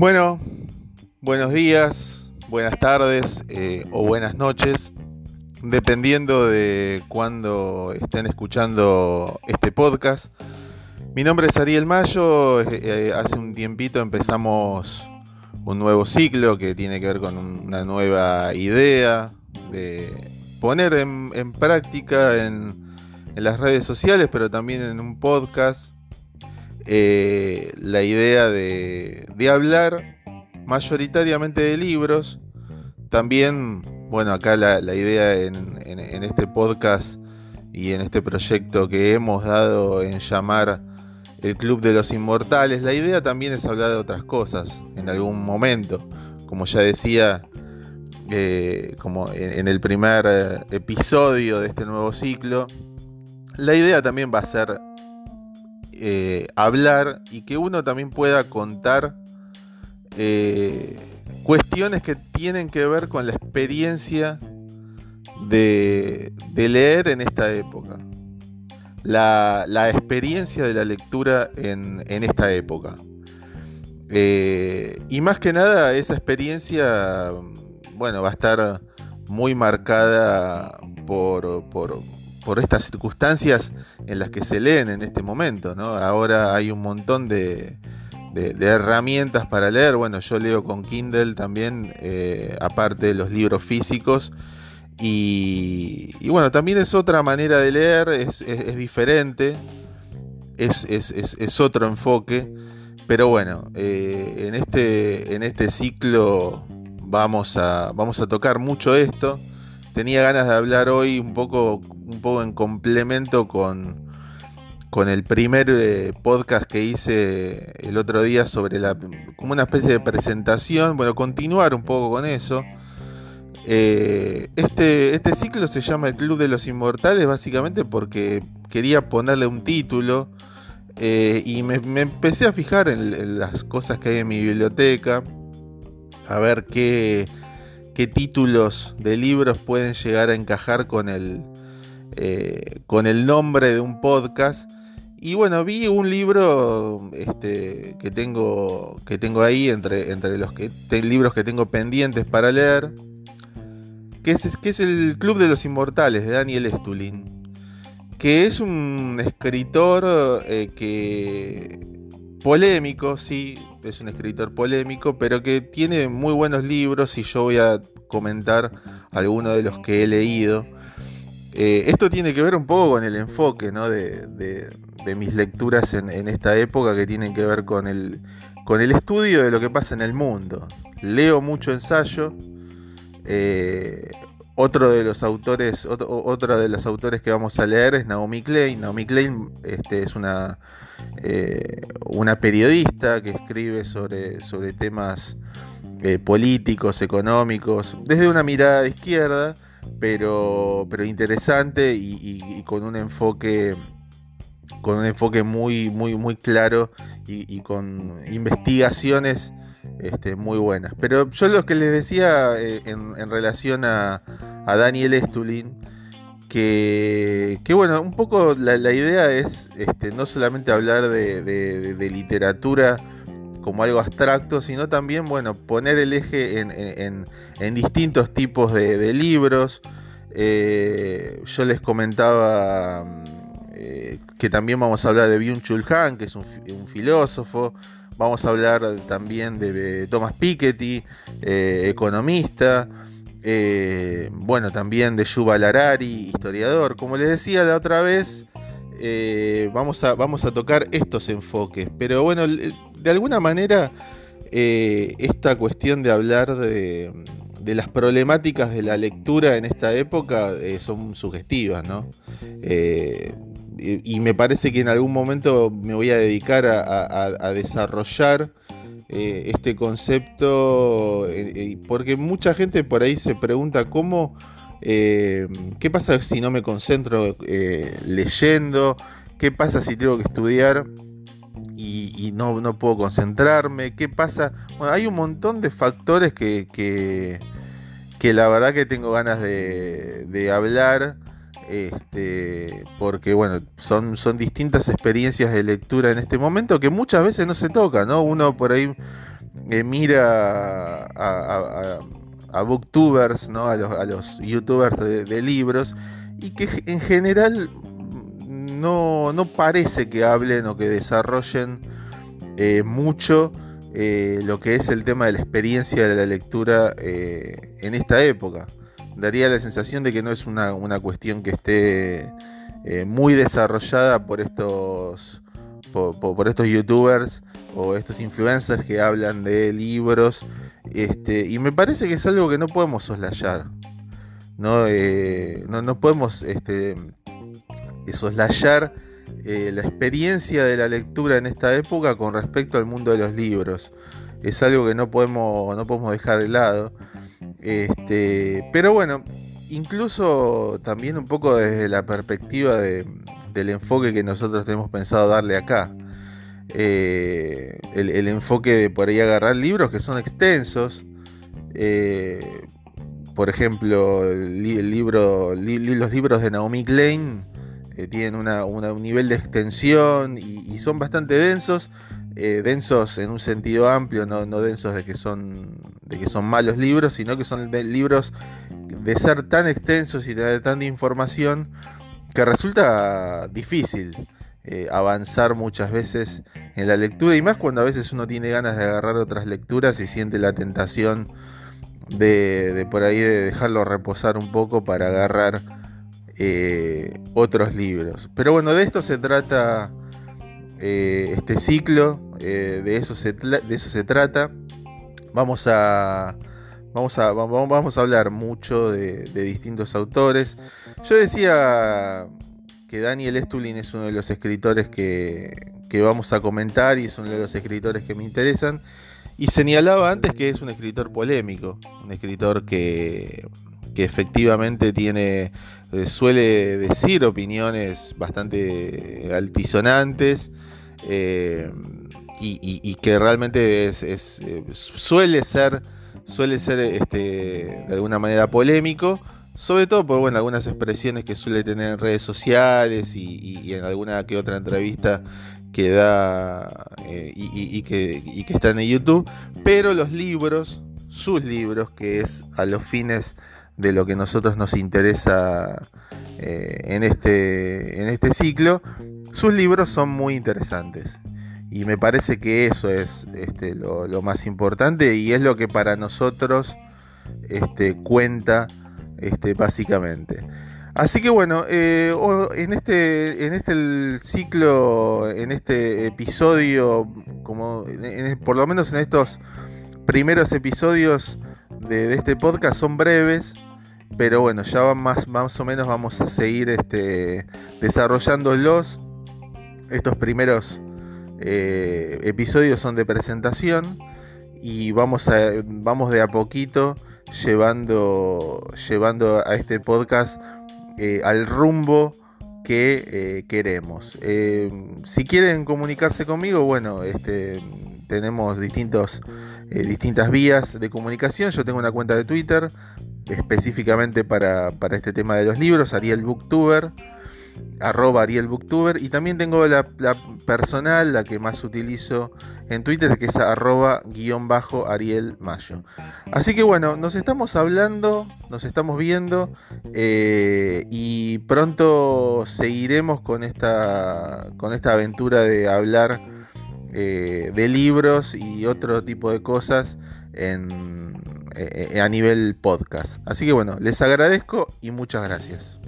Bueno, buenos días, buenas tardes eh, o buenas noches, dependiendo de cuándo estén escuchando este podcast. Mi nombre es Ariel Mayo, eh, eh, hace un tiempito empezamos un nuevo ciclo que tiene que ver con una nueva idea de poner en, práctica en, las redes sociales, pero también en un podcast, la idea de hablar mayoritariamente de libros. También, bueno, acá la, idea en, este podcast y en este proyecto que hemos dado en llamar el Club de los Inmortales, la idea también es hablar de otras cosas en algún momento. Como ya decía, eh, como en, el primer eh, episodio de este nuevo ciclo, la idea también va a ser eh, hablar y que uno también pueda contar eh, cuestiones que tienen que ver con la experiencia de, leer en esta época. La, experiencia de la lectura en, esta época. Eh, y más que nada, esa experiencia, bueno, va a estar muy marcada por, estas circunstancias en las que se leen en este momento, ¿no? Ahora hay un montón de, de, herramientas para leer. Bueno, yo leo con Kindle también, eh, aparte de los libros físicos. Y, bueno, también es otra manera de leer, es, diferente, es, otro enfoque. Pero bueno, eh, en, este, en este ciclo vamos a, vamos a tocar mucho esto. Tenía ganas de hablar hoy un poco, un poco en complemento con, con el primer eh, podcast que hice el otro día sobre la como una especie de presentación, bueno, continuar un poco con eso. Eh, este, este ciclo se llama El Club de los Inmortales básicamente porque quería ponerle un título eh, y me, empecé a fijar en, las cosas que hay en mi biblioteca, a ver qué, qué títulos de libros pueden llegar a encajar con el, con el nombre de un podcast. Y bueno, vi un libro este, que, tengo, que tengo ahí entre, entre los libros que tengo pendientes para leer, que es, que es El Club de los Inmortales de Daniel Estulin, que es un escritor eh, que polémico, sí, es un escritor polémico, pero que tiene muy buenos libros y yo voy a comentar algunos de los que he leído. Eh, esto tiene que ver un poco con el enfoque ¿no? de, de mis lecturas en, esta época que tienen que ver con el, con el estudio de lo que pasa en el mundo. Leo mucho ensayo. Eh, otro de los autores, otra de los autores que vamos a leer es Naomi Klein. Naomi Klein este, es una, eh, una periodista que escribe sobre, sobre temas eh, políticos, económicos, desde una mirada de izquierda, pero, pero interesante y con un enfoque con un enfoque muy, muy, muy claro y, con investigaciones este, muy buenas. Pero yo lo que les decía eh, en, relación a, Daniel Estulin, que, bueno, un poco la, idea es este, no solamente hablar de, literatura como algo abstracto, sino también, bueno, poner el eje en, distintos tipos de, libros. Eh, yo les comentaba eh, que también vamos a hablar de Byung-Chul Han, que es un, filósofo. Vamos a hablar también de, Thomas Piketty, eh, economista. Eh, bueno, también de Yuval Harari, historiador. Como les decía la otra vez, vamos, a, vamos a tocar estos enfoques. Pero bueno, de alguna manera, esta cuestión de hablar de, de las problemáticas de la lectura en esta época son sugestivas, ¿no? Y me parece que en algún momento me voy a dedicar a, desarrollar eh, este concepto, eh, eh, porque mucha gente por ahí se pregunta cómo, qué pasa si no me concentro leyendo, qué pasa si tengo que estudiar y, no, no, puedo concentrarme, qué pasa, bueno, hay un montón de factores que, que, la verdad que tengo ganas de, de hablar este, porque bueno, son, son distintas experiencias de lectura en este momento que muchas veces no se toca, ¿no? Uno por ahí mira a, booktubers, ¿no? a, los, youtubers de, libros, y que en general no, parece que hablen o que desarrollen eh, mucho eh, lo que es el tema de la experiencia de la lectura eh, en esta época. Daría la sensación de que no es una, cuestión que esté muy desarrollada por estos, por estos youtubers o estos influencers que hablan de libros. Este, y me parece que es algo que no podemos soslayar. No, eh, no, podemos este, soslayar eh, la experiencia de la lectura en esta época con respecto al mundo de los libros. Es algo que no podemos, no podemos dejar de lado. Este, pero bueno, incluso también un poco desde la perspectiva del enfoque que nosotros tenemos pensado darle acá. Eh, el, enfoque de por ahí agarrar libros que son extensos. Eh, por ejemplo, libro, los libros de Naomi Klein eh, tienen un nivel de extensión y, son bastante densos. Densos en un sentido amplio, no, densos de que, son, de que son malos libros, sino que son libros de ser tan extensos y de tanta información que resulta difícil. Eh, avanzar muchas veces en la lectura y más cuando a veces uno tiene ganas de agarrar otras lecturas y siente la tentación de, por ahí de dejarlo reposar un poco para agarrar eh, otros libros. Pero bueno, de esto se trata eh, este ciclo, de, eso se de eso se trata. Vamos a, vamos a, vamos a hablar mucho de, de distintos autores. Yo decía que Daniel Estulin es uno de los escritores que, vamos a comentar y es uno de los escritores que me interesan. Y señalaba antes que es un escritor polémico, un escritor que, efectivamente tiene, eh, suele decir opiniones bastante altisonantes eh, y, que realmente es, eh, suele ser, suele ser este, de alguna manera polémico sobre todo por algunas expresiones que suele tener en redes sociales y, en alguna que otra entrevista que da y, que, que están en YouTube, pero los libros, sus libros, que es a los fines de lo que nosotros nos interesa eh, en, este, en este ciclo, sus libros son muy interesantes. Y me parece que eso es este, lo, más importante y es lo que para nosotros este, cuenta este, básicamente. Así que bueno, eh, en este, en este ciclo, en este episodio, como por lo menos en estos primeros episodios de, este podcast son breves, pero bueno, ya más, más o menos vamos a seguir este, desarrollándolos. Estos primeros eh, episodios son de presentación y vamos, a, vamos de a poquito llevando, llevando a este podcast eh, al rumbo que eh, queremos. Si quieren comunicarse conmigo, bueno, este, tenemos distintos, distintas vías de comunicación. Yo tengo una cuenta de Twitter específicamente para, para este tema de los libros, Ariel Booktuber arroba Ariel Booktuber y también tengo la, personal, la que más utilizo en Twitter, que es arroba guion bajo Ariel Mayo. Así que bueno, nos estamos hablando, nos estamos viendo eh, y pronto seguiremos con esta, con esta aventura de hablar eh, de libros y otro tipo de cosas en, eh, a nivel podcast. Así que bueno, les agradezco y muchas gracias.